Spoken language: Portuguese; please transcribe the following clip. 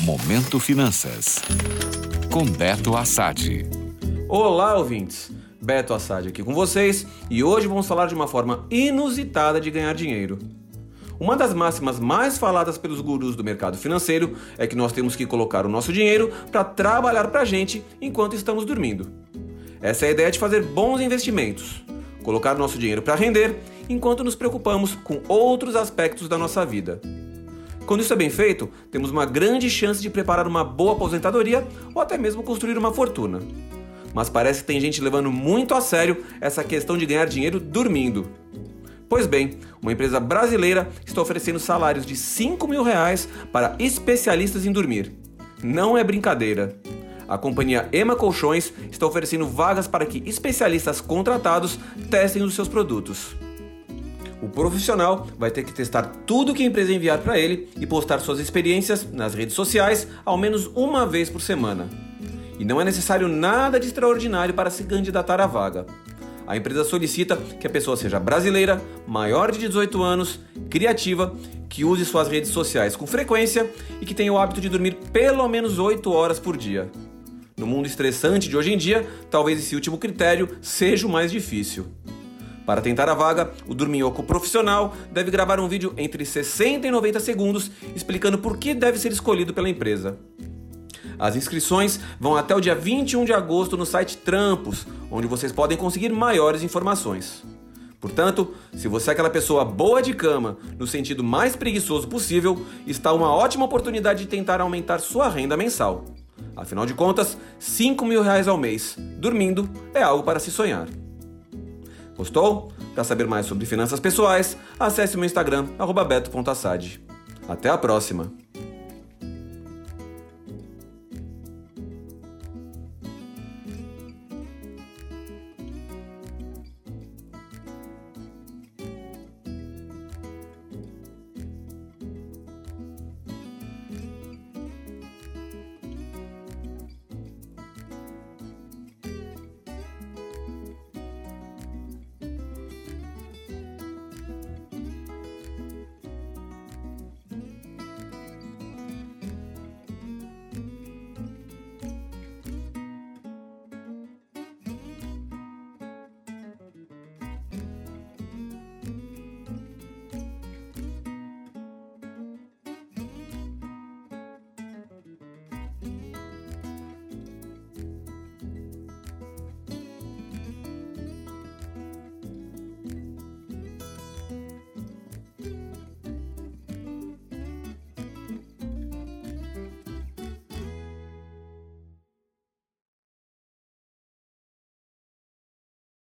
Momento Finanças. Com Beto Assad. Olá, ouvintes. Beto Assad aqui com vocês e hoje vamos falar de uma forma inusitada de ganhar dinheiro. Uma das máximas mais faladas pelos gurus do mercado financeiro é que nós temos que colocar o nosso dinheiro para trabalhar para a gente enquanto estamos dormindo. Essa é a ideia de fazer bons investimentos, colocar nosso dinheiro para render enquanto nos preocupamos com outros aspectos da nossa vida. Quando isso é bem feito, temos uma grande chance de preparar uma boa aposentadoria ou até mesmo construir uma fortuna. Mas parece que tem gente levando muito a sério essa questão de ganhar dinheiro dormindo. Pois bem, uma empresa brasileira está oferecendo salários de 5 mil reais para especialistas em dormir. Não é brincadeira. A companhia Ema Colchões está oferecendo vagas para que especialistas contratados testem os seus produtos. O profissional vai ter que testar tudo que a empresa enviar para ele e postar suas experiências nas redes sociais ao menos uma vez por semana. E não é necessário nada de extraordinário para se candidatar à vaga. A empresa solicita que a pessoa seja brasileira, maior de 18 anos, criativa, que use suas redes sociais com frequência e que tenha o hábito de dormir pelo menos 8 horas por dia. No mundo estressante de hoje em dia, talvez esse último critério seja o mais difícil. Para tentar a vaga, o Dorminhoco profissional deve gravar um vídeo entre 60 e 90 segundos explicando por que deve ser escolhido pela empresa. As inscrições vão até o dia 21 de agosto no site Trampos, onde vocês podem conseguir maiores informações. Portanto, se você é aquela pessoa boa de cama, no sentido mais preguiçoso possível, está uma ótima oportunidade de tentar aumentar sua renda mensal. Afinal de contas, 5 mil reais ao mês, dormindo, é algo para se sonhar. Gostou? Para saber mais sobre finanças pessoais, acesse meu Instagram, beto.assad. Até a próxima!